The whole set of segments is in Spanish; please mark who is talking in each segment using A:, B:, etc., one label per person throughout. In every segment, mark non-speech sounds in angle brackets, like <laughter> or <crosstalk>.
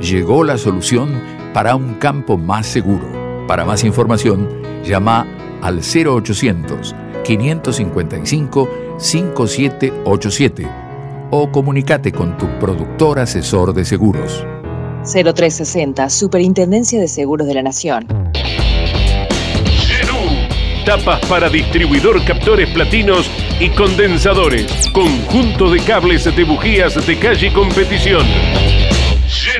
A: Llegó la solución para un campo más seguro. Para más información, llama al 0800 555 5787 o comunícate con tu productor asesor de seguros.
B: 0360, Superintendencia de Seguros de la Nación.
C: Tapas para distribuidor, captores platinos y condensadores. Conjunto de cables de bujías de calle y competición.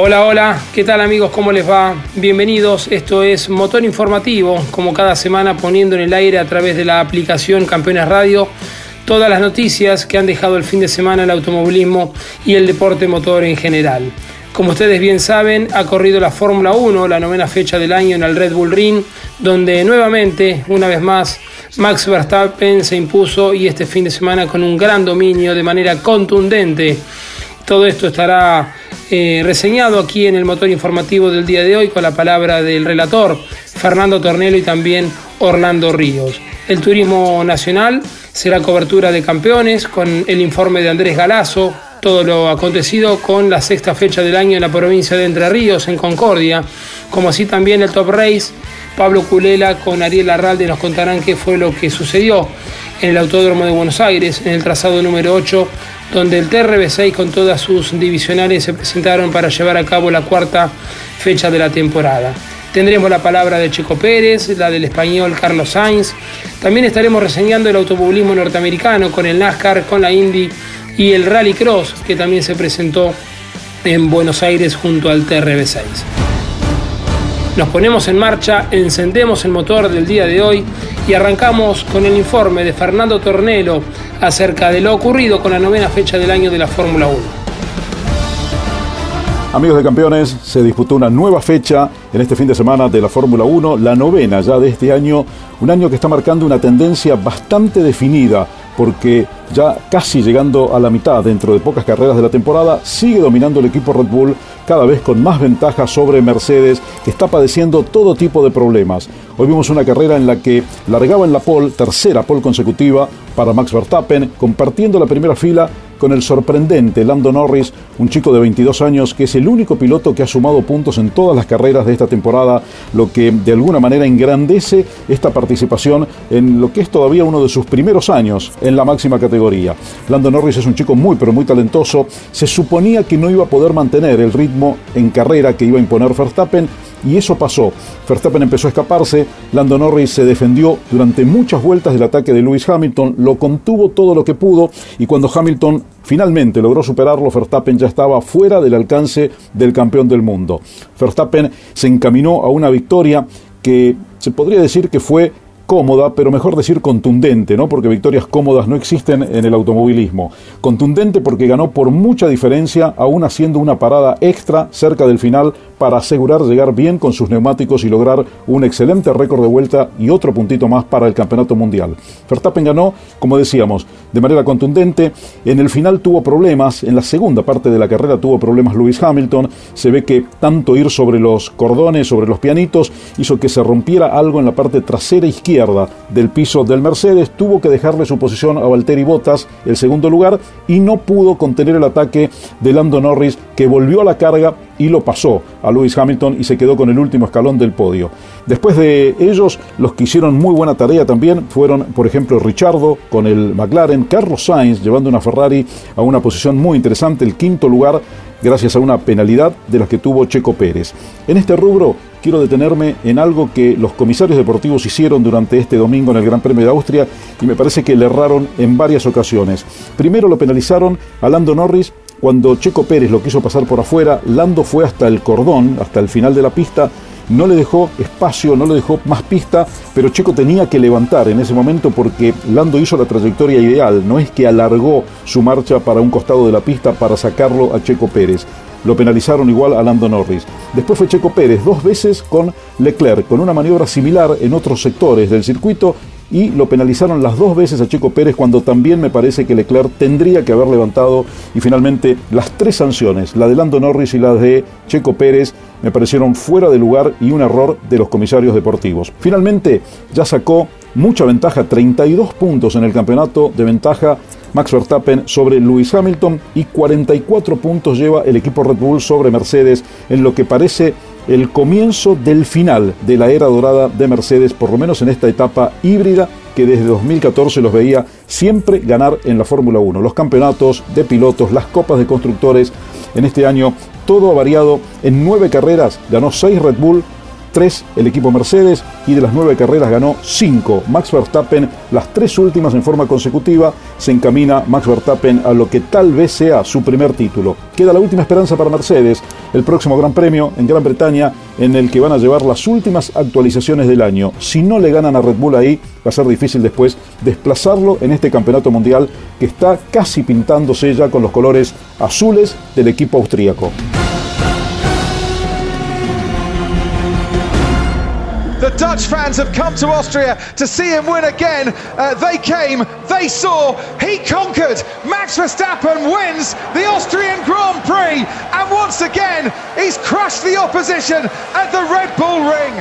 D: Hola, hola, ¿qué tal amigos? ¿Cómo les va? Bienvenidos, esto es Motor Informativo, como cada semana poniendo en el aire a través de la aplicación Campeones Radio todas las noticias que han dejado el fin de semana el automovilismo y el deporte motor en general. Como ustedes bien saben, ha corrido la Fórmula 1, la novena fecha del año en el Red Bull Ring, donde nuevamente, una vez más, Max Verstappen se impuso y este fin de semana con un gran dominio de manera contundente. Todo esto estará eh, reseñado aquí en el motor informativo del día de hoy con la palabra del relator Fernando Tornelo y también Orlando Ríos. El turismo nacional será cobertura de campeones con el informe de Andrés Galazo, todo lo acontecido con la sexta fecha del año en la provincia de Entre Ríos, en Concordia, como así también el Top Race. Pablo Culela con Ariel Arralde nos contarán qué fue lo que sucedió en el Autódromo de Buenos Aires, en el trazado número 8 donde el TRB6 con todas sus divisionales se presentaron para llevar a cabo la cuarta fecha de la temporada. Tendremos la palabra de Checo Pérez, la del español Carlos Sainz. También estaremos reseñando el automovilismo norteamericano con el NASCAR, con la Indy y el Rally Cross, que también se presentó en Buenos Aires junto al TRB6. Nos ponemos en marcha, encendemos el motor del día de hoy y arrancamos con el informe de Fernando Tornelo acerca de lo ocurrido con la novena fecha del año de la Fórmula 1.
E: Amigos de campeones, se disputó una nueva fecha en este fin de semana de la Fórmula 1, la novena ya de este año, un año que está marcando una tendencia bastante definida porque ya casi llegando a la mitad dentro de pocas carreras de la temporada, sigue dominando el equipo Red Bull cada vez con más ventaja sobre Mercedes, que está padeciendo todo tipo de problemas. Hoy vimos una carrera en la que largaba en la pole, tercera pole consecutiva para Max Verstappen, compartiendo la primera fila con el sorprendente Lando Norris, un chico de 22 años que es el único piloto que ha sumado puntos en todas las carreras de esta temporada, lo que de alguna manera engrandece esta participación en lo que es todavía uno de sus primeros años en la máxima categoría. Lando Norris es un chico muy pero muy talentoso, se suponía que no iba a poder mantener el ritmo en carrera que iba a imponer Verstappen, y eso pasó. Verstappen empezó a escaparse, Lando Norris se defendió durante muchas vueltas del ataque de Lewis Hamilton, lo contuvo todo lo que pudo y cuando Hamilton finalmente logró superarlo, Verstappen ya estaba fuera del alcance del campeón del mundo. Verstappen se encaminó a una victoria que se podría decir que fue cómoda, pero mejor decir contundente, ¿no? Porque victorias cómodas no existen en el automovilismo. Contundente porque ganó por mucha diferencia, aún haciendo una parada extra cerca del final para asegurar llegar bien con sus neumáticos y lograr un excelente récord de vuelta y otro puntito más para el campeonato mundial. Verstappen ganó, como decíamos, de manera contundente. En el final tuvo problemas, en la segunda parte de la carrera tuvo problemas Lewis Hamilton. Se ve que tanto ir sobre los cordones, sobre los pianitos, hizo que se rompiera algo en la parte trasera izquierda del piso del Mercedes, tuvo que dejarle su posición a Valtteri Bottas, el segundo lugar, y no pudo contener el ataque de Lando Norris, que volvió a la carga y lo pasó a Lewis Hamilton y se quedó con el último escalón del podio. Después de ellos, los que hicieron muy buena tarea también fueron, por ejemplo, Richardo con el McLaren, Carlos Sainz llevando una Ferrari a una posición muy interesante, el quinto lugar, gracias a una penalidad de las que tuvo Checo Pérez. En este rubro quiero detenerme en algo que los comisarios deportivos hicieron durante este domingo en el Gran Premio de Austria y me parece que le erraron en varias ocasiones. Primero lo penalizaron a Lando Norris cuando Checo Pérez lo quiso pasar por afuera, Lando fue hasta el cordón, hasta el final de la pista, no le dejó espacio, no le dejó más pista, pero Checo tenía que levantar en ese momento porque Lando hizo la trayectoria ideal, no es que alargó su marcha para un costado de la pista para sacarlo a Checo Pérez. Lo penalizaron igual a Lando Norris. Después fue Checo Pérez dos veces con Leclerc, con una maniobra similar en otros sectores del circuito y lo penalizaron las dos veces a Checo Pérez cuando también me parece que Leclerc tendría que haber levantado y finalmente las tres sanciones, la de Lando Norris y la de Checo Pérez, me parecieron fuera de lugar y un error de los comisarios deportivos. Finalmente ya sacó mucha ventaja, 32 puntos en el campeonato de ventaja Max Verstappen sobre Lewis Hamilton y 44 puntos lleva el equipo Red Bull sobre Mercedes en lo que parece el comienzo del final de la era dorada de Mercedes, por lo menos en esta etapa híbrida que desde 2014 los veía siempre ganar en la Fórmula 1. Los campeonatos de pilotos, las copas de constructores, en este año todo ha variado. En nueve carreras ganó seis Red Bull, el equipo Mercedes y de las nueve carreras ganó cinco. Max Verstappen, las tres últimas en forma consecutiva, se encamina Max Verstappen a lo que tal vez sea su primer título. Queda la última esperanza para Mercedes, el próximo Gran Premio en Gran Bretaña, en el que van a llevar las últimas actualizaciones del año. Si no le ganan a Red Bull ahí, va a ser difícil después desplazarlo en este campeonato mundial que está casi pintándose ya con los colores azules del equipo austríaco.
F: Dutch fans have come to Austria to see him win again. Uh, they came, they saw, he conquered. Max Verstappen wins the Austrian Grand Prix, and once again, he's crushed the opposition at the Red Bull Ring.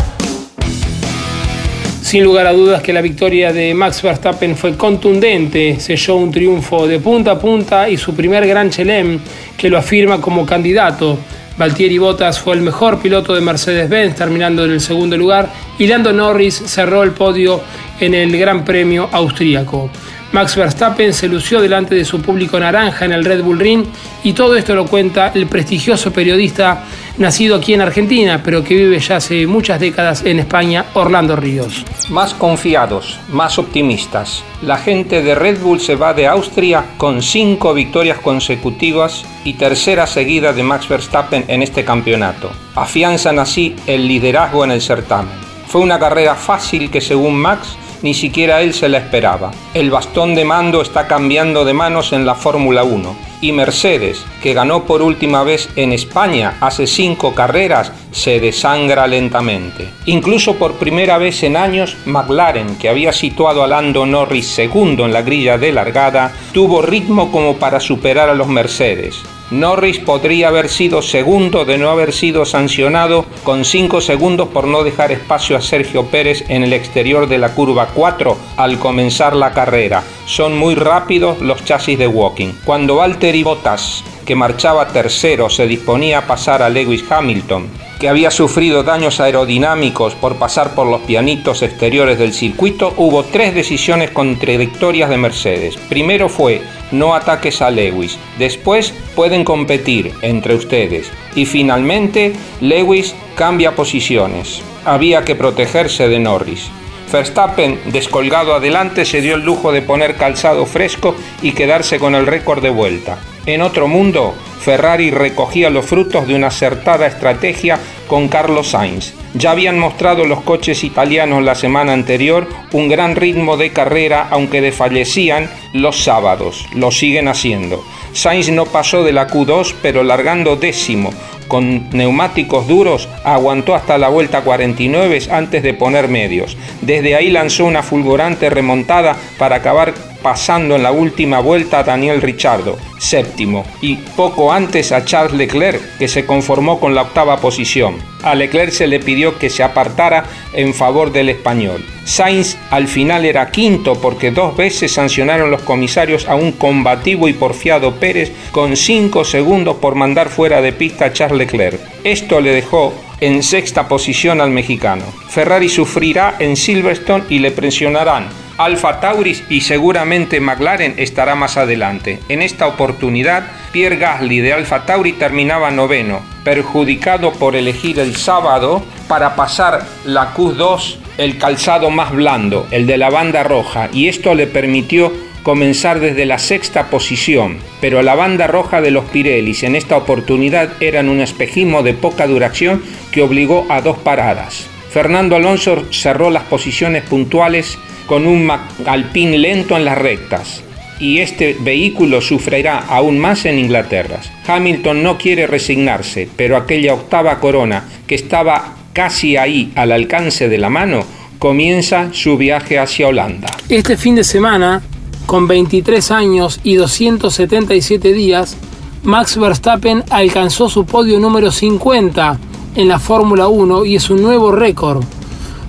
D: Sin lugar a dudas que la victoria de Max Verstappen fue contundente, selló un triunfo de punta a punta y su primer gran chelem que lo afirma como candidato Valtieri Bottas fue el mejor piloto de Mercedes-Benz, terminando en el segundo lugar, y Lando Norris cerró el podio en el Gran Premio austríaco. Max Verstappen se lució delante de su público naranja en el Red Bull Ring y todo esto lo cuenta el prestigioso periodista nacido aquí en Argentina, pero que vive ya hace muchas décadas en España, Orlando Ríos.
G: Más confiados, más optimistas. La gente de Red Bull se va de Austria con cinco victorias consecutivas y tercera seguida de Max Verstappen en este campeonato. Afianzan así el liderazgo en el certamen. Fue una carrera fácil que según Max ni siquiera él se la esperaba. El bastón de mando está cambiando de manos en la Fórmula 1 y Mercedes, que ganó por última vez en España hace cinco carreras, se desangra lentamente. Incluso por primera vez en años, McLaren, que había situado a Lando Norris segundo en la grilla de largada, tuvo ritmo como para superar a los Mercedes. Norris podría haber sido segundo de no haber sido sancionado con 5 segundos por no dejar espacio a Sergio Pérez en el exterior de la curva 4 al comenzar la carrera. Son muy rápidos los chasis de Walking. Cuando Valtteri Bottas, que marchaba tercero, se disponía a pasar a Lewis Hamilton, que había sufrido daños aerodinámicos por pasar por los pianitos exteriores del circuito, hubo tres decisiones contradictorias de Mercedes. Primero fue no ataques a Lewis, después pueden competir entre ustedes y finalmente Lewis cambia posiciones. Había que protegerse de Norris. Verstappen, descolgado adelante, se dio el lujo de poner calzado fresco y quedarse con el récord de vuelta. En otro mundo, Ferrari recogía los frutos de una acertada estrategia con Carlos Sainz. Ya habían mostrado los coches italianos la semana anterior un gran ritmo de carrera, aunque desfallecían los sábados. Lo siguen haciendo. Sainz no pasó de la Q2, pero largando décimo, con neumáticos duros, aguantó hasta la vuelta 49 antes de poner medios. Desde ahí lanzó una fulgurante remontada para acabar pasando en la última vuelta a Daniel Richardo, séptimo, y poco antes a Charles Leclerc, que se conformó con la octava posición. A Leclerc se le pidió que se apartara en favor del español. Sainz al final era quinto porque dos veces sancionaron los comisarios a un combativo y porfiado Pérez con cinco segundos por mandar fuera de pista a Charles Leclerc. Esto le dejó en sexta posición al mexicano. Ferrari sufrirá en Silverstone y le presionarán Alfa Tauris y seguramente McLaren estará más adelante. En esta oportunidad, Pierre Gasly de Alfa Tauri terminaba noveno, perjudicado por elegir el sábado para pasar la Q2 el calzado más blando, el de la banda roja, y esto le permitió comenzar desde la sexta posición, pero la banda roja de los Pirellis en esta oportunidad eran un espejismo de poca duración que obligó a dos paradas. Fernando Alonso cerró las posiciones puntuales con un Alpine lento en las rectas y este vehículo sufrirá aún más en Inglaterra. Hamilton no quiere resignarse, pero aquella octava corona que estaba casi ahí al alcance de la mano comienza su viaje hacia Holanda.
D: Este fin de semana, con 23 años y 277 días, Max Verstappen alcanzó su podio número 50 en la Fórmula 1 y es un nuevo récord,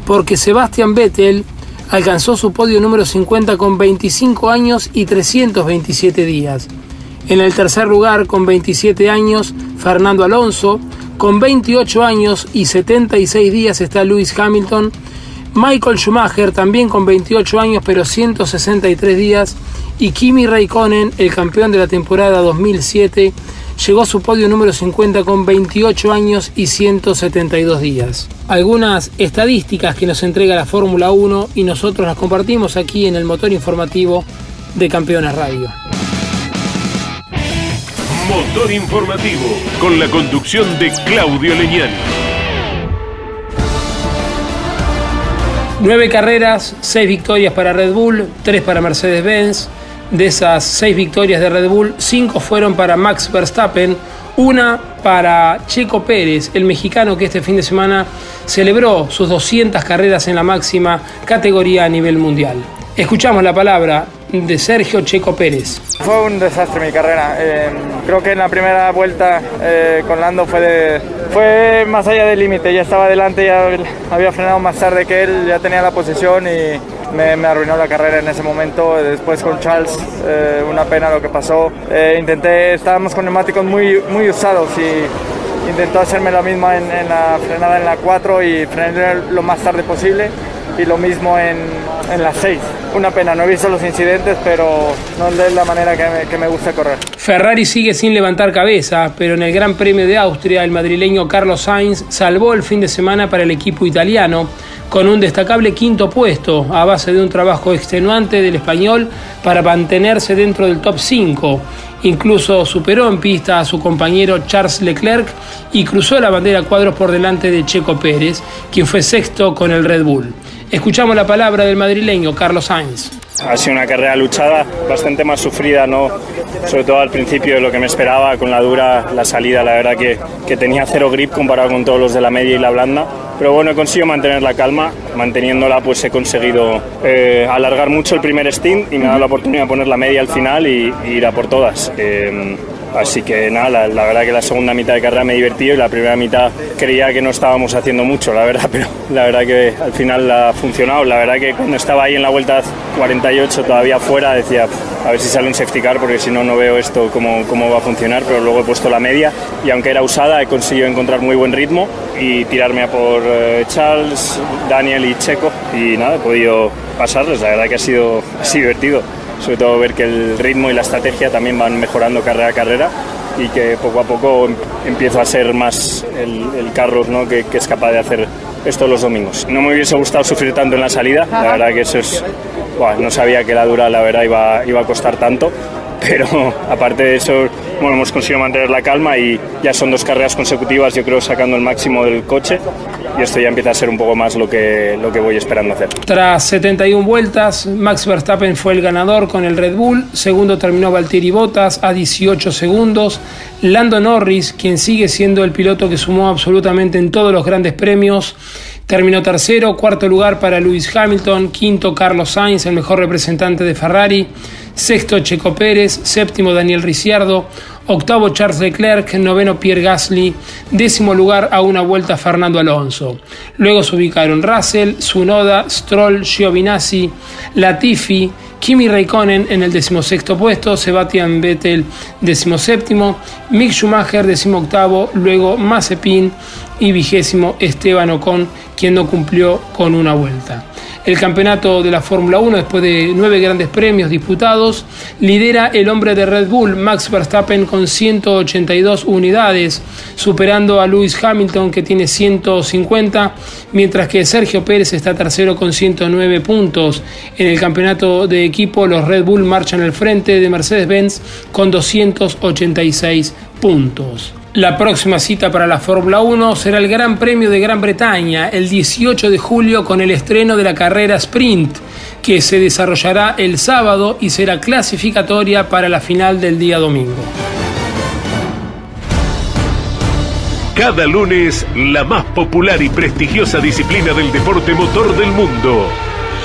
D: porque Sebastian Vettel alcanzó su podio número 50 con 25 años y 327 días. En el tercer lugar, con 27 años, Fernando Alonso. Con 28 años y 76 días está Lewis Hamilton. Michael Schumacher también con 28 años pero 163 días. Y Kimi Raikkonen, el campeón de la temporada 2007, llegó a su podio número 50 con 28 años y 172 días. Algunas estadísticas que nos entrega la Fórmula 1 y nosotros las compartimos aquí en el motor informativo de Campeones Radio.
C: Motor informativo con la conducción de Claudio Leñán.
D: Nueve carreras, seis victorias para Red Bull, tres para Mercedes-Benz, de esas seis victorias de Red Bull, cinco fueron para Max Verstappen, una para Checo Pérez, el mexicano que este fin de semana celebró sus 200 carreras en la máxima categoría a nivel mundial. Escuchamos la palabra de Sergio Checo Pérez.
H: Fue un desastre mi carrera. Eh, creo que en la primera vuelta eh, con Lando fue, fue más allá del límite. Ya estaba adelante, ya había frenado más tarde que él, ya tenía la posición y me, arruinó la carrera en ese momento. Después con Charles, eh, una pena lo que pasó. Eh, intenté, estábamos con neumáticos muy, muy usados y intentó hacerme lo mismo en, la frenada en la 4 y frenar lo más tarde posible y lo mismo en, en la 6. Una pena, no he visto los incidentes, pero no es la manera que me, que me, gusta correr.
D: Ferrari sigue sin levantar cabeza, pero en el Gran Premio de Austria el madrileño Carlos Sainz salvó el fin de semana para el equipo italiano con un destacable quinto puesto a base de un trabajo extenuante del español para mantenerse dentro del top 5. Incluso superó en pista a su compañero Charles Leclerc y cruzó la bandera cuadros por delante de Checo Pérez, quien fue sexto con el Red Bull. Escuchamos la palabra del madrileño Carlos Sainz.
H: Ha sido una carrera luchada, bastante más sufrida, ¿no? sobre todo al principio de lo que me esperaba, con la dura, la salida, la verdad que, que tenía cero grip comparado con todos los de la media y la blanda. Pero bueno, he conseguido mantener la calma, manteniéndola pues he conseguido eh, alargar mucho el primer stint y me ha dado la oportunidad de poner la media al final y, ir a por todas. Eh, Así que nada, la, verdad que la segunda mitad de carrera me he divertido y la primera mitad creía que no estábamos haciendo mucho, la verdad, <laughs> pero la verdad que al final ha funcionado. La verdad que cuando estaba ahí en la vuelta 48 todavía fuera decía a ver si sale un safety car porque si no no veo esto cómo, cómo va a funcionar, pero luego he puesto la media y aunque era usada he conseguido encontrar muy buen ritmo y tirarme a por eh, Charles, Daniel y Checo y nada, he podido pasarles, la verdad que ha sido divertido sobre todo ver que el ritmo y la estrategia también van mejorando carrera a carrera y que poco a poco empiezo a ser más el, el Carlos ¿no? que, que, es capaz de hacer esto los domingos. No me hubiese gustado sufrir tanto en la salida, la verdad que eso es... Bueno, no sabía que la dura la verdad iba, iba a costar tanto, <laughs> pero aparte de eso, bueno, hemos conseguido mantener la calma y ya son dos carreras consecutivas, yo creo, sacando el máximo del coche. Y esto ya empieza a ser un poco más lo que, lo que voy esperando hacer.
D: Tras 71 vueltas, Max Verstappen fue el ganador con el Red Bull, segundo terminó Valtteri Bottas a 18 segundos, Lando Norris, quien sigue siendo el piloto que sumó absolutamente en todos los grandes premios, Terminó tercero, cuarto lugar para Lewis Hamilton, quinto Carlos Sainz, el mejor representante de Ferrari, sexto Checo Pérez, séptimo Daniel Ricciardo, octavo Charles Leclerc, noveno Pierre Gasly, décimo lugar a una vuelta Fernando Alonso. Luego se ubicaron Russell, Sunoda, Stroll, Giovinazzi, Latifi, Kimi Raikkonen en el decimosexto puesto, Sebastian Vettel decimoséptimo, Mick Schumacher decimoctavo, luego Mazepin y vigésimo Esteban Ocon, quien no cumplió con una vuelta el campeonato de la Fórmula 1 después de nueve grandes premios disputados. Lidera el hombre de Red Bull, Max Verstappen, con 182 unidades, superando a Lewis Hamilton que tiene 150, mientras que Sergio Pérez está tercero con 109 puntos. En el campeonato de equipo, los Red Bull marchan al frente de Mercedes-Benz con 286 puntos. La próxima cita para la Fórmula 1 será el Gran Premio de Gran Bretaña el 18 de julio con el estreno de la carrera sprint, que se desarrollará el sábado y será clasificatoria para la final del día domingo.
C: Cada lunes, la más popular y prestigiosa disciplina del deporte motor del mundo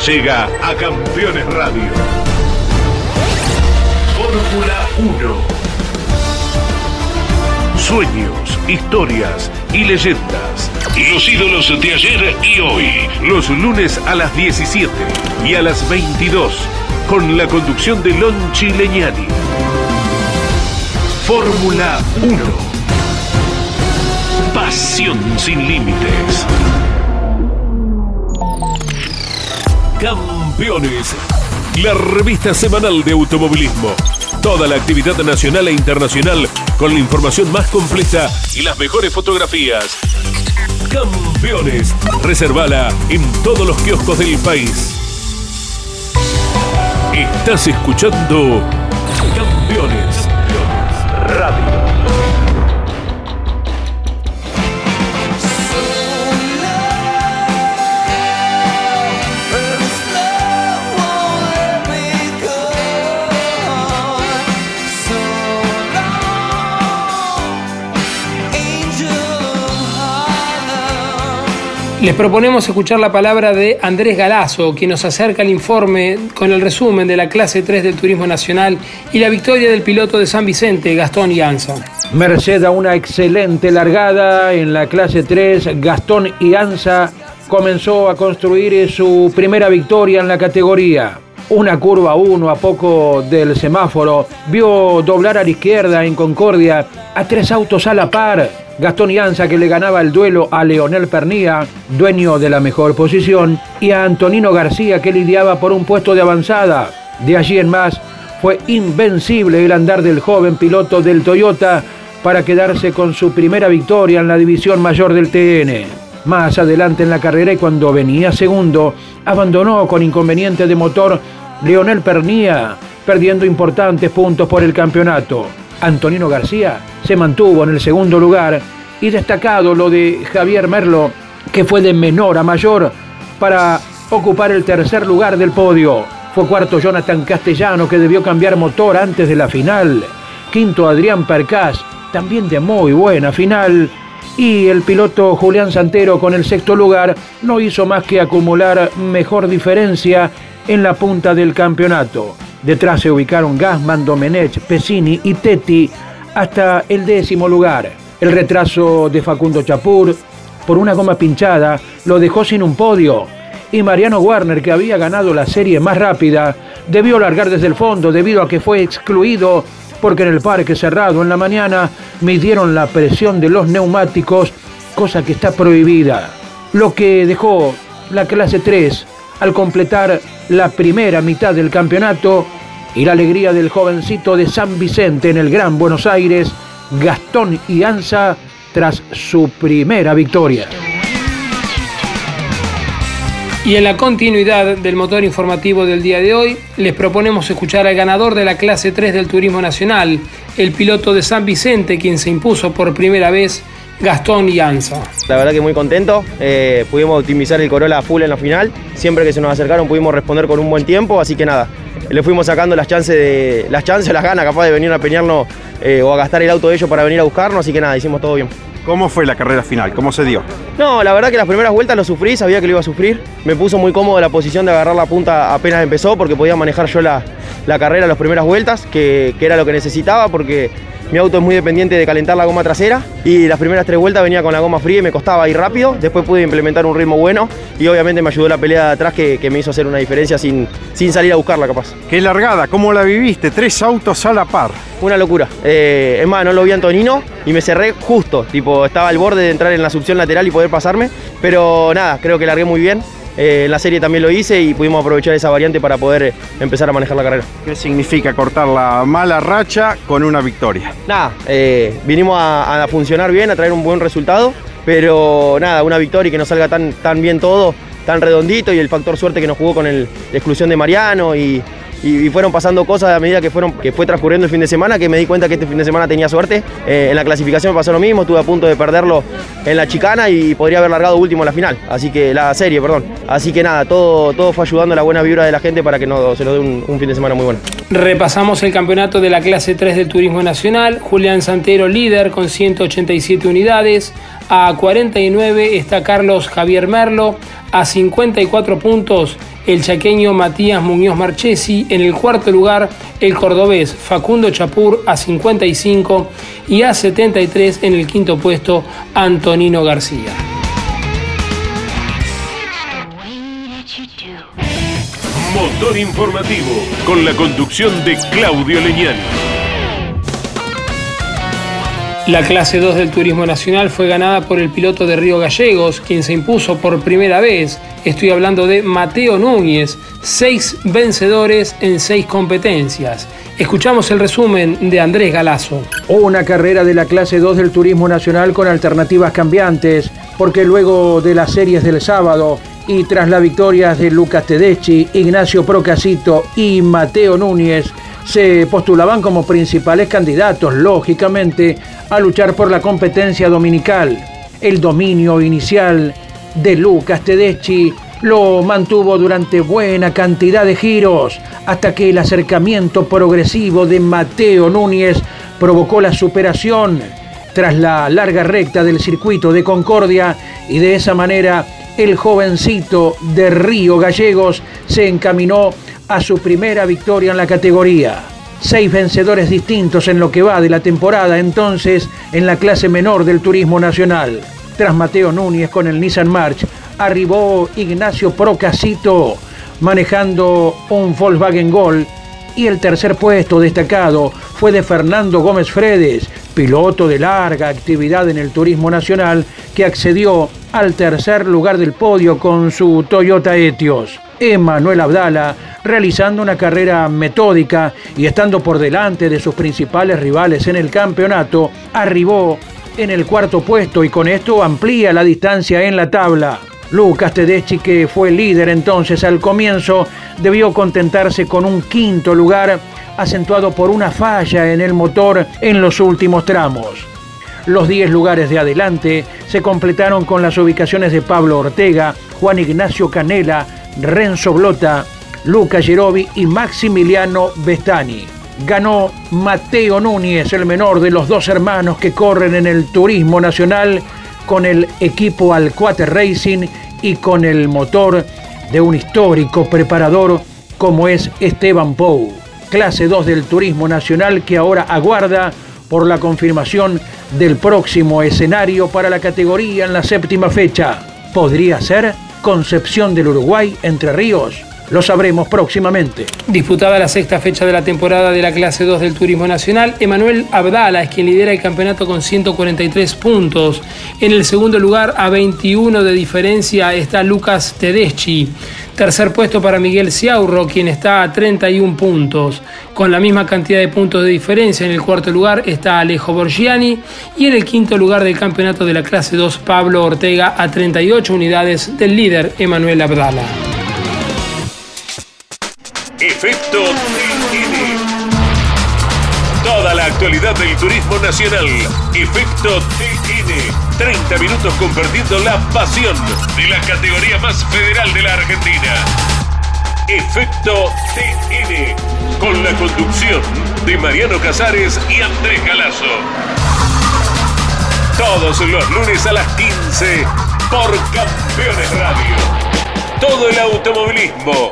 C: llega a Campeones Radio. Fórmula 1 sueños, historias y leyendas. Los ídolos de ayer y hoy. Los lunes a las 17 y a las 22 con la conducción de Lon Chileñani. Fórmula 1. Pasión sin límites. Campeones. La revista semanal de automovilismo toda la actividad nacional e internacional con la información más completa y las mejores fotografías. Campeones, reservala en todos los kioscos del país. Estás escuchando
D: Les proponemos escuchar la palabra de Andrés Galazo, quien nos acerca el informe con el resumen de la clase 3 del Turismo Nacional y la victoria del piloto de San Vicente, Gastón Ianza.
I: Merced a una excelente largada en la clase 3, Gastón Ianza comenzó a construir su primera victoria en la categoría. Una curva 1 a poco del semáforo vio doblar a la izquierda en Concordia a tres autos a la par Gastón Ianza que le ganaba el duelo a Leonel Pernía, dueño de la mejor posición, y a Antonino García que lidiaba por un puesto de avanzada. De allí en más, fue invencible el andar del joven piloto del Toyota para quedarse con su primera victoria en la división mayor del TN. Más adelante en la carrera y cuando venía segundo, abandonó con inconveniente de motor Leonel Pernía, perdiendo importantes puntos por el campeonato. Antonino García se mantuvo en el segundo lugar y destacado lo de Javier Merlo, que fue de menor a mayor para ocupar el tercer lugar del podio. Fue cuarto Jonathan Castellano, que debió cambiar motor antes de la final. Quinto Adrián Percás, también de muy buena final. Y el piloto Julián Santero con el sexto lugar no hizo más que acumular mejor diferencia en la punta del campeonato. Detrás se ubicaron Gasman, Domenech, Pesini y Tetti hasta el décimo lugar. El retraso de Facundo Chapur por una goma pinchada lo dejó sin un podio. Y Mariano Warner, que había ganado la serie más rápida, debió largar desde el fondo debido a que fue excluido porque en el parque cerrado en la mañana midieron la presión de los neumáticos, cosa que está prohibida. Lo que dejó la clase 3 al completar la primera mitad del campeonato y la alegría del jovencito de San Vicente en el Gran Buenos Aires, Gastón Ianza, tras su primera victoria.
D: Y en la continuidad del motor informativo del día de hoy, les proponemos escuchar al ganador de la clase 3 del Turismo Nacional, el piloto de San Vicente, quien se impuso por primera vez Gastón Ianza.
J: La verdad que muy contento, eh, pudimos optimizar el Corolla full en la final, siempre que se nos acercaron pudimos responder con un buen tiempo, así que nada, le fuimos sacando las chances, de, las chances, las ganas capaz de venir a peñarnos eh, o a gastar el auto de ellos para venir a buscarnos, así que nada, hicimos todo bien.
K: ¿Cómo fue la carrera final? ¿Cómo se dio?
J: No, la verdad que las primeras vueltas lo sufrí, sabía que lo iba a sufrir. Me puso muy cómodo la posición de agarrar la punta apenas empezó porque podía manejar yo la, la carrera las primeras vueltas, que, que era lo que necesitaba porque mi auto es muy dependiente de calentar la goma trasera y las primeras tres vueltas venía con la goma fría y me costaba ir rápido. Después pude implementar un ritmo bueno y obviamente me ayudó la pelea de atrás que, que me hizo hacer una diferencia sin, sin salir a buscarla capaz.
K: Qué largada, ¿cómo la viviste? Tres autos a la par.
J: Una locura. Eh, es más, no lo vi a Antonino y me cerré justo. Tipo, estaba al borde de entrar en la succión lateral y poder pasarme. Pero nada, creo que largué muy bien. Eh, en la serie también lo hice y pudimos aprovechar esa variante para poder eh, empezar a manejar la carrera.
K: ¿Qué significa cortar la mala racha con una victoria?
J: Nada, eh, vinimos a, a funcionar bien, a traer un buen resultado, pero nada, una victoria y que nos salga tan, tan bien todo, tan redondito y el factor suerte que nos jugó con el, la exclusión de Mariano y, y, fueron pasando cosas a medida que, fueron, que fue transcurriendo el fin de semana, que me di cuenta que este fin de semana tenía suerte. Eh, en la clasificación me pasó lo mismo, estuve a punto de perderlo en la chicana y podría haber largado último la final, así que la serie, perdón. Así que nada, todo, todo fue ayudando a la buena vibra de la gente para que no, se nos dé un, un fin de semana muy bueno.
D: Repasamos el campeonato de la clase 3 del Turismo Nacional. Julián Santero líder con 187 unidades. A 49 está Carlos Javier Merlo. A 54 puntos el chaqueño Matías Muñoz Marchesi. En el cuarto lugar el cordobés Facundo Chapur a 55. Y a 73 en el quinto puesto Antonino García.
C: Motor informativo con la conducción de Claudio Leñani.
D: La clase 2 del Turismo Nacional fue ganada por el piloto de Río Gallegos, quien se impuso por primera vez. Estoy hablando de Mateo Núñez, seis vencedores en seis competencias. Escuchamos el resumen de Andrés Galazo.
I: Una carrera de la clase 2 del Turismo Nacional con alternativas cambiantes, porque luego de las series del sábado y tras las victorias de Lucas Tedeschi, Ignacio Procasito y Mateo Núñez, se postulaban como principales candidatos, lógicamente, a luchar por la competencia dominical. El dominio inicial de Lucas Tedeschi lo mantuvo durante buena cantidad de giros, hasta que el acercamiento progresivo de Mateo Núñez provocó la superación tras la larga recta del circuito de Concordia y de esa manera el jovencito de Río Gallegos se encaminó a su primera victoria en la categoría. Seis vencedores distintos en lo que va de la temporada entonces en la clase menor del turismo nacional. Tras Mateo Núñez con el Nissan March, arribó Ignacio Procasito manejando un Volkswagen Gol y el tercer puesto destacado fue de Fernando Gómez Fredes, piloto de larga actividad en el turismo nacional que accedió al tercer lugar del podio con su Toyota Etios. Emanuel Abdala, realizando una carrera metódica y estando por delante de sus principales rivales en el campeonato, arribó en el cuarto puesto y con esto amplía la distancia en la tabla. Lucas Tedeschi, que fue líder entonces al comienzo, debió contentarse con un quinto lugar, acentuado por una falla en el motor en los últimos tramos. Los 10 lugares de adelante se completaron con las ubicaciones de Pablo Ortega, Juan Ignacio Canela, Renzo Blota, Luca Gerovi y Maximiliano Bestani. Ganó Mateo Núñez, el menor de los dos hermanos que corren en el turismo nacional con el equipo Alcuate Racing y con el motor de un histórico preparador como es Esteban Pou, clase 2 del turismo nacional que ahora aguarda por la confirmación del próximo escenario para la categoría en la séptima fecha. ¿Podría ser Concepción del Uruguay, Entre Ríos? Lo sabremos próximamente.
D: Disputada la sexta fecha de la temporada de la clase 2 del Turismo Nacional, Emanuel Abdala es quien lidera el campeonato con 143 puntos. En el segundo lugar, a 21 de diferencia, está Lucas Tedeschi. Tercer puesto para Miguel Ciaurro, quien está a 31 puntos. Con la misma cantidad de puntos de diferencia, en el cuarto lugar está Alejo Borgiani. Y en el quinto lugar del campeonato de la clase 2, Pablo Ortega, a 38 unidades del líder Emanuel Abdala.
C: TN. Toda la actualidad del turismo nacional. Efecto TN. 30 minutos compartiendo la pasión de la categoría más federal de la Argentina. Efecto TN. Con la conducción de Mariano Casares y Andrés Galazo. Todos los lunes a las 15 por Campeones Radio. Todo el automovilismo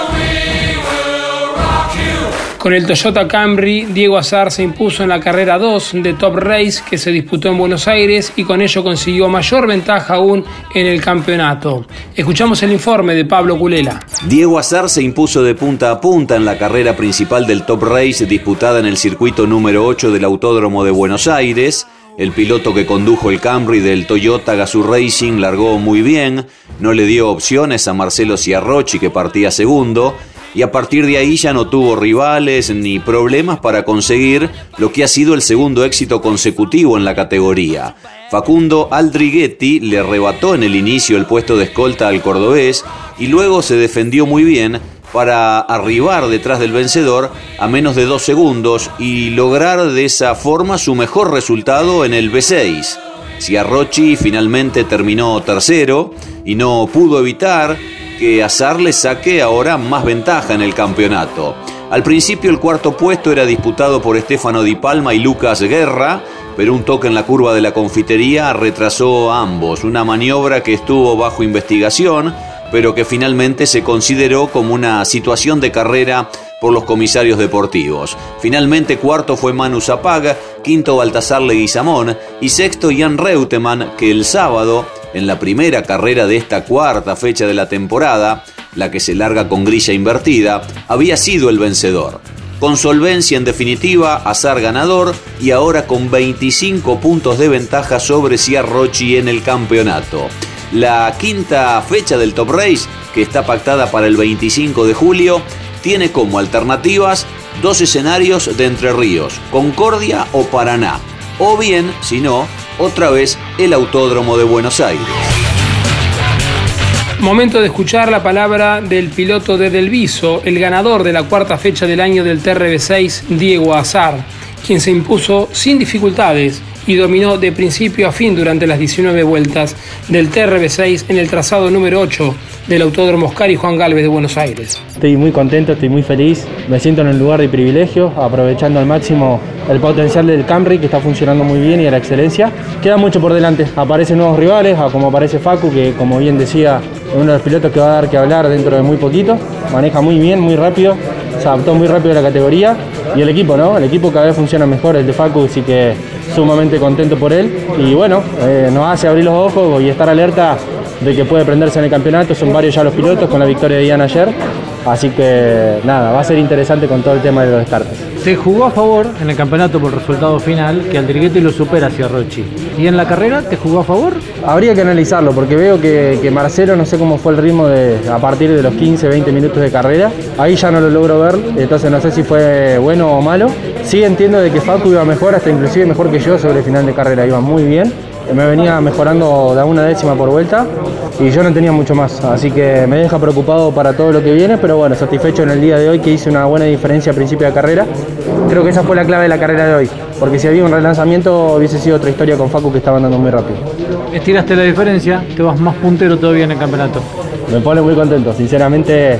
D: Con el Toyota Camry, Diego Azar se impuso en la carrera 2 de Top Race que se disputó en Buenos Aires y con ello consiguió mayor ventaja aún en el campeonato. Escuchamos el informe de Pablo Culela.
L: Diego Azar se impuso de punta a punta en la carrera principal del Top Race disputada en el circuito número 8 del Autódromo de Buenos Aires. El piloto que condujo el Camry del Toyota Gazoo Racing largó muy bien, no le dio opciones a Marcelo Ciarrochi que partía segundo y a partir de ahí ya no tuvo rivales ni problemas para conseguir lo que ha sido el segundo éxito consecutivo en la categoría. Facundo Aldriguetti le arrebató en el inicio el puesto de escolta al cordobés y luego se defendió muy bien para arribar detrás del vencedor a menos de dos segundos y lograr de esa forma su mejor resultado en el B6. Ciarrochi finalmente terminó tercero y no pudo evitar que Azar le saque ahora más ventaja en el campeonato. Al principio el cuarto puesto era disputado por Estefano Di Palma y Lucas Guerra, pero un toque en la curva de la confitería retrasó a ambos, una maniobra que estuvo bajo investigación, pero que finalmente se consideró como una situación de carrera por los comisarios deportivos. Finalmente cuarto fue Manu Zapag, quinto Baltasar Leguizamón y sexto Jan Reutemann, que el sábado, en la primera carrera de esta cuarta fecha de la temporada, la que se larga con grilla invertida, había sido el vencedor. Con solvencia en definitiva, Azar ganador y ahora con 25 puntos de ventaja sobre Ciarrochi en el campeonato. La quinta fecha del Top Race, que está pactada para el 25 de julio, tiene como alternativas dos escenarios de Entre Ríos, Concordia o Paraná, o bien, si no, otra vez el Autódromo de Buenos Aires.
D: Momento de escuchar la palabra del piloto de Delviso, el ganador de la cuarta fecha del año del TRB6, Diego Azar, quien se impuso sin dificultades y dominó de principio a fin durante las 19 vueltas del TRB6 en el trazado número 8 del Autódromo Oscar y Juan Galvez de Buenos Aires.
M: Estoy muy contento, estoy muy feliz, me siento en un lugar de privilegio, aprovechando al máximo el potencial del Camry que está funcionando muy bien y a la excelencia. Queda mucho por delante, aparecen nuevos rivales, como aparece Facu, que como bien decía, es uno de los pilotos que va a dar que hablar dentro de muy poquito, maneja muy bien, muy rápido, se adaptó muy rápido a la categoría y el equipo, ¿no? El equipo cada vez funciona mejor, el de Facu, así que sumamente contento por él. Y bueno, eh, nos hace abrir los ojos y estar alerta de que puede prenderse en el campeonato, son varios ya los pilotos con la victoria de Ian ayer, así que nada, va a ser interesante con todo el tema de los descartes.
N: Se jugó a favor en el campeonato por el resultado final que Aldriguetti lo supera hacia Rochi. ¿Y en la carrera te jugó a favor?
M: Habría que analizarlo porque veo que, que, Marcelo no sé cómo fue el ritmo de, a partir de los 15, 20 minutos de carrera. Ahí ya no lo logro ver, entonces no sé si fue bueno o malo. Sí entiendo de que Facu iba mejor, hasta inclusive mejor que yo sobre el final de carrera, iba muy bien. Me venía mejorando de una décima por vuelta y yo no tenía mucho más, así que me deja preocupado para todo lo que viene, pero bueno, satisfecho en el día de hoy que hice una buena diferencia a principio de carrera. Creo que esa fue la clave de la carrera de hoy, porque si había un relanzamiento hubiese sido otra historia con Facu que estaba andando muy rápido.
N: Estiraste la diferencia, te vas más puntero todavía en el campeonato.
M: Me pone muy contento, sinceramente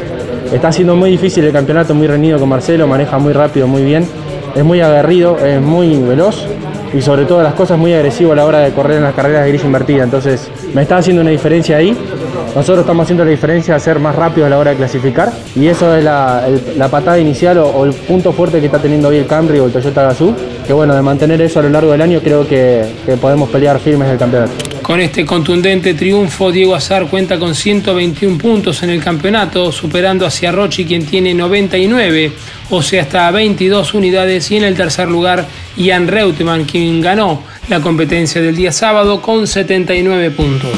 M: está siendo muy difícil el campeonato, muy reñido con Marcelo, maneja muy rápido, muy bien, es muy aguerrido, es muy veloz y sobre todo las cosas muy agresivo a la hora de correr en las carreras de invertida. Entonces me está haciendo una diferencia ahí. Nosotros estamos haciendo la diferencia de ser más rápido a la hora de clasificar y eso es la, patada inicial o, o, el punto fuerte que está teniendo hoy el Camry o el Toyota Gazoo. Que bueno, de mantener eso a lo largo del año creo que, que podemos pelear firmes el campeonato.
D: Con este contundente triunfo, Diego Azar cuenta con 121 puntos en el campeonato, superando a Ciarrochi quien tiene 99, o sea, hasta 22 unidades, y en el tercer lugar, Ian Reutemann, quien ganó la competencia del día sábado con 79 puntos.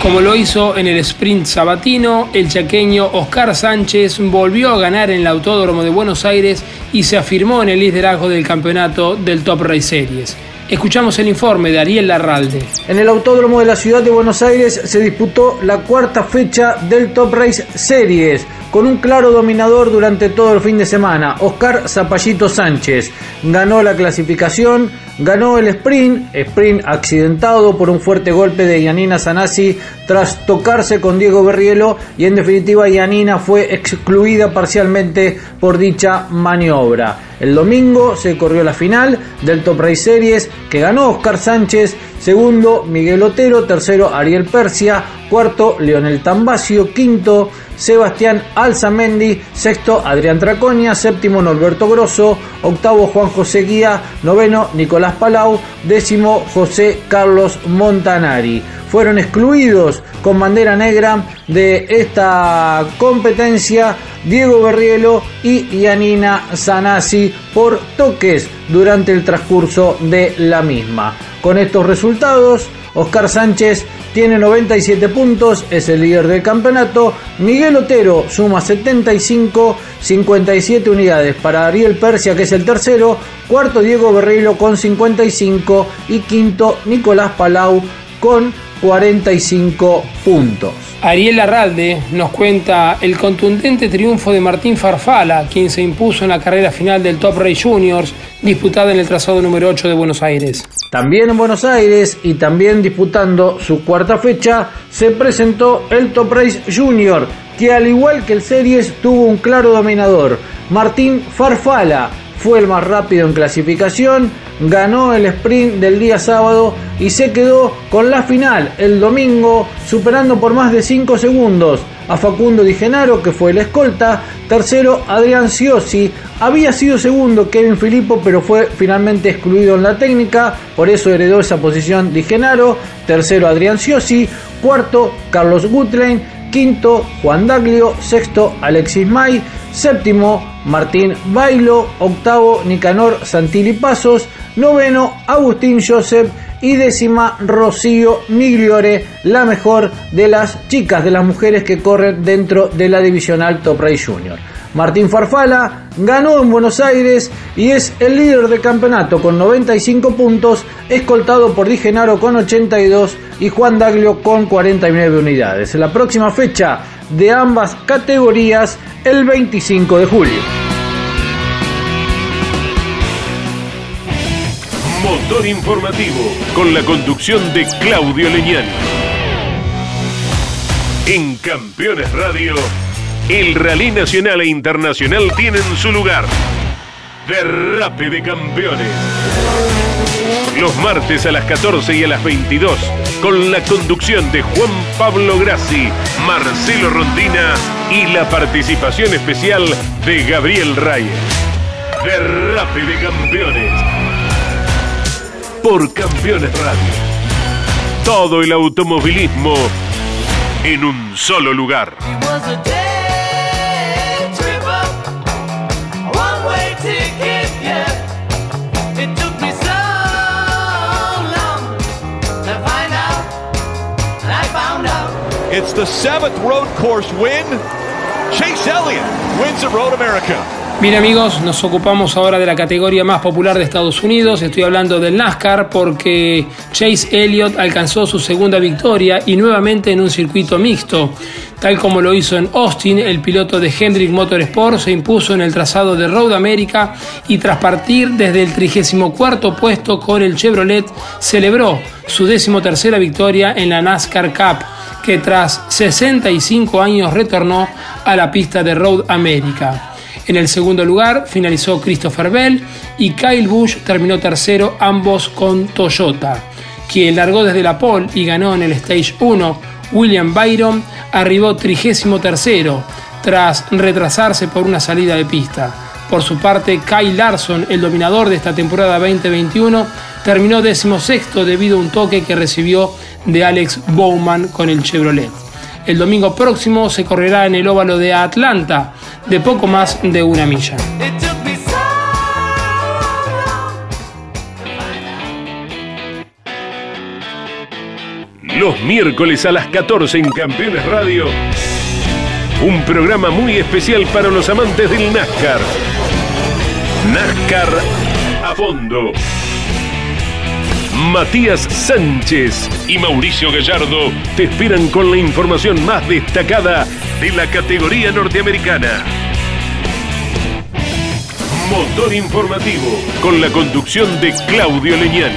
D: Como lo hizo en el sprint sabatino, el chaqueño Oscar Sánchez volvió a ganar en el Autódromo de Buenos Aires y se afirmó en el liderazgo del campeonato del Top Race Series. Escuchamos el informe de Ariel Larralde.
O: En el Autódromo de la Ciudad de Buenos Aires se disputó la cuarta fecha del Top Race Series con un claro dominador durante todo el fin de semana, Oscar Zapallito Sánchez. Ganó la clasificación, ganó el sprint, sprint accidentado por un fuerte golpe de Yanina Sanasi tras tocarse con Diego Berrielo y en definitiva Yanina fue excluida parcialmente por dicha maniobra. El domingo se corrió la final del Top Race Series que ganó Oscar Sánchez, segundo Miguel Otero, tercero Ariel Persia, cuarto Leonel Tambacio, quinto Sebastián Alzamendi, sexto Adrián Traconia, séptimo Norberto Grosso, octavo Juan José Guía, noveno Nicolás Palau, décimo José Carlos Montanari. Fueron excluidos con bandera negra de esta competencia Diego Berrielo y Yanina Sanasi por toques durante el transcurso de la misma. Con estos resultados, Oscar Sánchez tiene 97 puntos, es el líder del campeonato. Miguel Otero suma 75, 57 unidades para Ariel Persia, que es el tercero. Cuarto Diego Berrilo con 55 y quinto Nicolás Palau con 45 puntos.
D: Ariel Arralde nos cuenta el contundente triunfo de Martín Farfala, quien se impuso en la carrera final del Top Race Juniors, disputada en el trazado número 8 de Buenos Aires.
O: También en Buenos Aires y también disputando su cuarta fecha, se presentó el Top Race Junior, que al igual que el Series tuvo un claro dominador. Martín Farfala fue el más rápido en clasificación, ganó el sprint del día sábado y se quedó con la final el domingo, superando por más de 5 segundos a Facundo Di Genaro, que fue el escolta. Tercero, Adrián Ciosi. Había sido segundo Kevin Filippo, pero fue finalmente excluido en la técnica, por eso heredó esa posición Di Genaro. Tercero, Adrián Ciosi. Cuarto, Carlos Gutlein. Quinto, Juan Daglio. Sexto, Alexis May. Séptimo, Martín Bailo. Octavo, Nicanor Santilli Pasos. Noveno, Agustín Joseph y décima Rocío Migliore, la mejor de las chicas, de las mujeres que corren dentro de la divisional Top Race Junior. Martín Farfala ganó en Buenos Aires y es el líder del campeonato con 95 puntos, escoltado por Di Genaro con 82 y Juan Daglio con 49 unidades. La próxima fecha de ambas categorías el 25 de julio.
C: Motor informativo con la conducción de Claudio Leñani. En Campeones Radio, el rally nacional e internacional tienen su lugar. Derrape de campeones. Los martes a las 14 y a las 22, con la conducción de Juan Pablo Grassi, Marcelo Rondina y la participación especial de Gabriel Reyes. Derrape de campeones por Campeones Radio. Todo el automovilismo en un solo lugar.
F: It's the seventh road course win. Chase Elliott wins at Road America.
D: Bien amigos, nos ocupamos ahora de la categoría más popular de Estados Unidos. Estoy hablando del NASCAR porque Chase Elliott alcanzó su segunda victoria y nuevamente en un circuito mixto. Tal como lo hizo en Austin, el piloto de Hendrick Motorsport se impuso en el trazado de Road America y tras partir desde el 34 puesto con el Chevrolet, celebró su decimotercera victoria en la NASCAR Cup que tras 65 años retornó a la pista de Road America. En el segundo lugar finalizó Christopher Bell y Kyle Busch terminó tercero, ambos con Toyota. Quien largó desde la pole y ganó en el Stage 1, William Byron, arribó 33 tras retrasarse por una salida de pista. Por su parte, Kyle Larson, el dominador de esta temporada 2021, terminó decimosexto debido a un toque que recibió de Alex Bowman con el Chevrolet. El domingo próximo se correrá en el óvalo de Atlanta, de poco más de una milla.
C: Los miércoles a las 14 en Campeones Radio. Un programa muy especial para los amantes del NASCAR. NASCAR a fondo. Matías Sánchez y Mauricio Gallardo te esperan con la información más destacada de la categoría norteamericana. Motor informativo con la conducción de Claudio Leñani.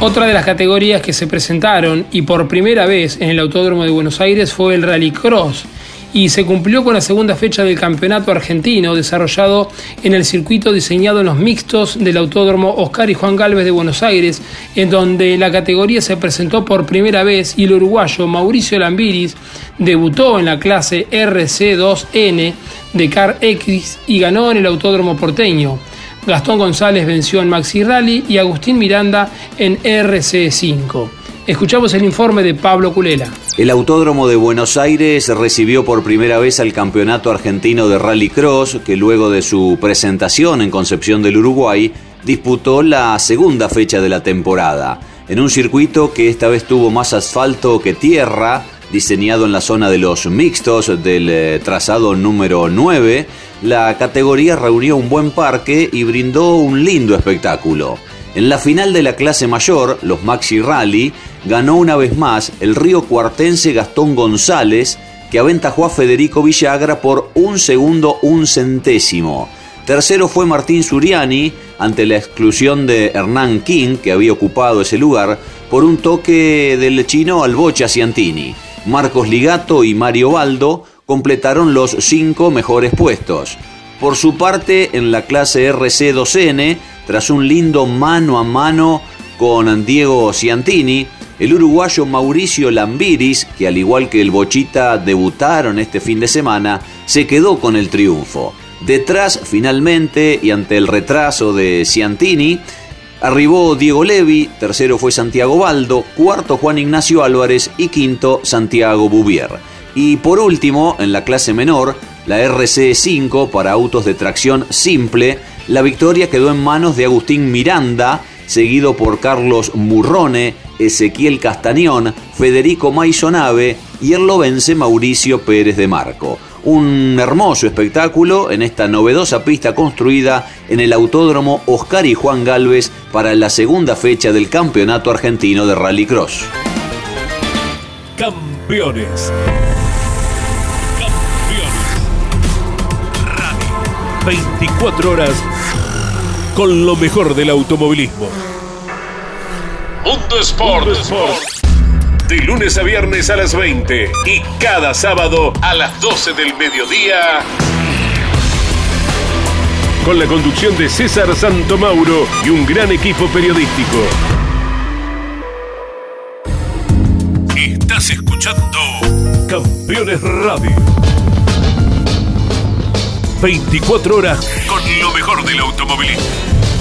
D: Otra de las categorías que se presentaron y por primera vez en el Autódromo de Buenos Aires fue el Rally Cross y se cumplió con la segunda fecha del campeonato argentino desarrollado en el circuito diseñado en los mixtos del Autódromo Oscar y Juan Galvez de Buenos Aires, en donde la categoría se presentó por primera vez y el uruguayo Mauricio Lambiris debutó en la clase RC2N de Car X y ganó en el Autódromo porteño. Gastón González venció en Maxi Rally y Agustín Miranda en RC5. Escuchamos el informe de Pablo Culela.
L: El Autódromo de Buenos Aires recibió por primera vez al Campeonato Argentino de Rally Cross, que luego de su presentación en Concepción del Uruguay, disputó la segunda fecha de la temporada. En un circuito que esta vez tuvo más asfalto que tierra, diseñado en la zona de los mixtos del eh, trazado número 9, la categoría reunió un buen parque y brindó un lindo espectáculo. En la final de la clase mayor, los Maxi Rally, ganó una vez más el río cuartense Gastón González, que aventajó a Federico Villagra por un segundo un centésimo. Tercero fue Martín Suriani, ante la exclusión de Hernán King, que había ocupado ese lugar, por un toque del chino al Bocha Ciantini. Marcos Ligato y Mario Baldo completaron los cinco mejores puestos. Por su parte, en la clase RC2N, tras un lindo mano a mano con Diego Ciantini, el uruguayo Mauricio Lambiris, que al igual que el Bochita debutaron este fin de semana, se quedó con el triunfo. Detrás, finalmente, y ante el retraso de Ciantini, arribó Diego Levi, tercero fue Santiago Baldo, cuarto Juan Ignacio Álvarez y quinto Santiago Bouvier. Y por último, en la clase menor, la RC5 para autos de tracción simple, la victoria quedó en manos de Agustín Miranda, seguido por Carlos Murrone, Ezequiel Castañón, Federico Maisonave y el vence Mauricio Pérez de Marco. Un hermoso espectáculo en esta novedosa pista construida en el Autódromo Oscar y Juan Galvez para la segunda fecha del Campeonato Argentino de Rallycross.
C: Campeones. 24 horas con lo mejor del automovilismo. Mundo Sport. De lunes a viernes a las 20 y cada sábado a las 12 del mediodía. Con la conducción de César Santomauro y un gran equipo periodístico. Estás escuchando Campeones Radio. 24 horas con lo mejor del automovilismo.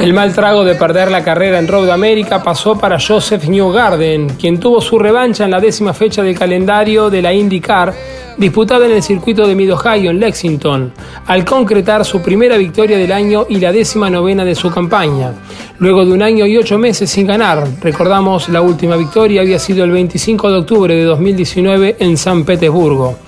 D: El mal trago de perder la carrera en Road America pasó para Joseph Newgarden, quien tuvo su revancha en la décima fecha del calendario de la IndyCar disputada en el circuito de Mid-Ohio en Lexington, al concretar su primera victoria del año y la décima novena de su campaña. Luego de un año y ocho meses sin ganar, recordamos la última victoria había sido el 25 de octubre de 2019 en San Petersburgo.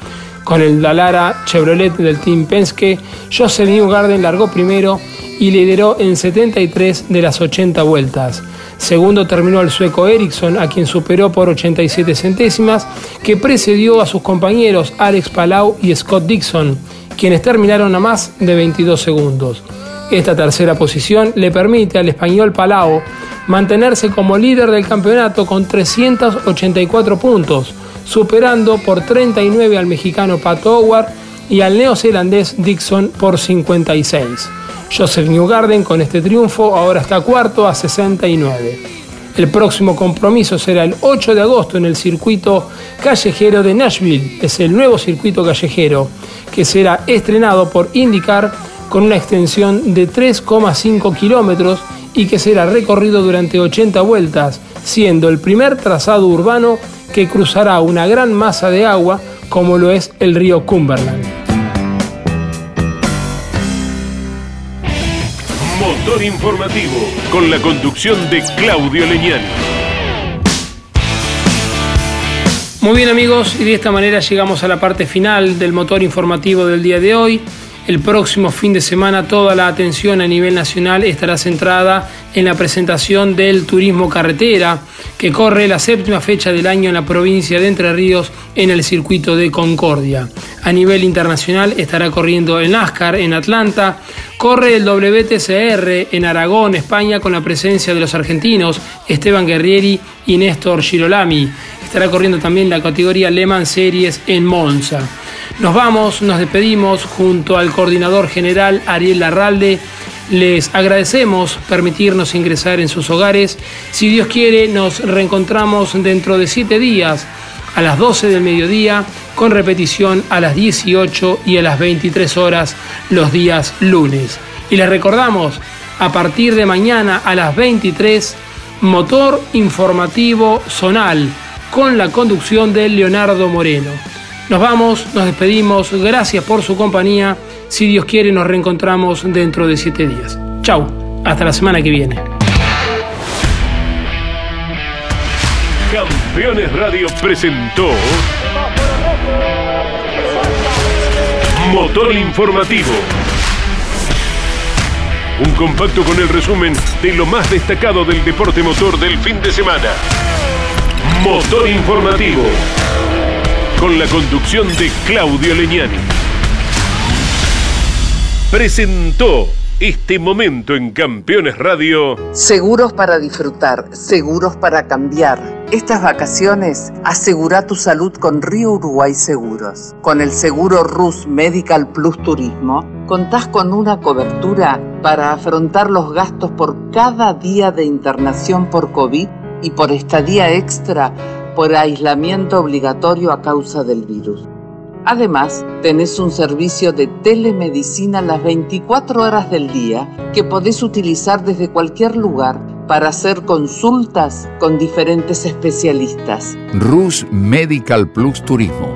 D: Con el Dalara Chevrolet del Team Penske, Joseph Newgarden largó primero y lideró en 73 de las 80 vueltas. Segundo terminó el sueco Ericsson, a quien superó por 87 centésimas, que precedió a sus compañeros Alex Palau y Scott Dixon, quienes terminaron a más de 22 segundos. Esta tercera posición le permite al español Palau mantenerse como líder del campeonato con 384 puntos, superando por 39 al mexicano Pat Howard y al neozelandés Dixon por 56. Joseph Newgarden con este triunfo ahora está cuarto a 69. El próximo compromiso será el 8 de agosto en el circuito callejero de Nashville. Es el nuevo circuito callejero que será estrenado por IndyCar con una extensión de 3,5 kilómetros y que será recorrido durante 80 vueltas, siendo el primer trazado urbano que cruzará una gran masa de agua como lo es el río Cumberland.
C: Motor informativo con la conducción de Claudio Leñán.
D: Muy bien amigos, y de esta manera llegamos a la parte final del motor informativo del día de hoy. El próximo fin de semana toda la atención a nivel nacional estará centrada en la presentación del turismo carretera, que corre la séptima fecha del año en la provincia de Entre Ríos en el circuito de Concordia. A nivel internacional estará corriendo el NASCAR en Atlanta, corre el WTCR en Aragón, España, con la presencia de los argentinos Esteban Guerrieri y Néstor Girolami. Estará corriendo también la categoría Le Mans Series en Monza. Nos vamos, nos despedimos junto al coordinador general Ariel Larralde. Les agradecemos permitirnos ingresar en sus hogares. Si Dios quiere, nos reencontramos dentro de siete días a las 12 del mediodía, con repetición a las 18 y a las 23 horas los días lunes. Y les recordamos, a partir de mañana a las 23, motor informativo zonal, con la conducción de Leonardo Moreno. Nos vamos, nos despedimos, gracias por su compañía. Si Dios quiere, nos reencontramos dentro de siete días. Chau, hasta la semana que viene.
C: Campeones Radio presentó Motor Informativo. Un compacto con el resumen de lo más destacado del deporte motor del fin de semana. Motor Informativo. Con la conducción de Claudio Leñani. Presentó este momento en Campeones Radio.
P: Seguros para disfrutar, seguros para cambiar. Estas vacaciones asegura tu salud con Río Uruguay Seguros. Con el seguro RUS Medical Plus Turismo, contás con una cobertura para afrontar los gastos por cada día de internación por COVID y por estadía extra por aislamiento obligatorio a causa del virus. Además, tenés un servicio de telemedicina las 24 horas del día que podés utilizar desde cualquier lugar para hacer consultas con diferentes especialistas.
A: Rus Medical Plus Turismo.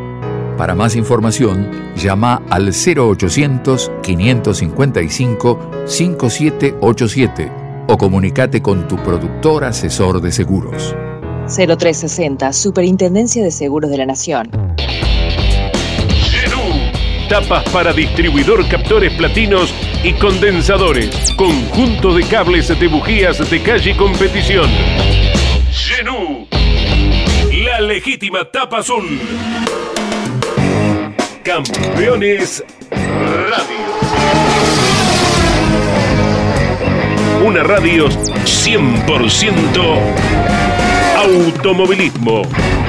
A: Para más información, llama al 0800-555-5787 o comunícate con tu productor asesor de seguros.
B: 0360, Superintendencia de Seguros de la Nación.
C: Tapas para distribuidor captores platinos y condensadores. Conjunto de cables de bujías de calle competición. Genú. La legítima tapa azul. Campeones Radio. Una radio 100% Automovilismo.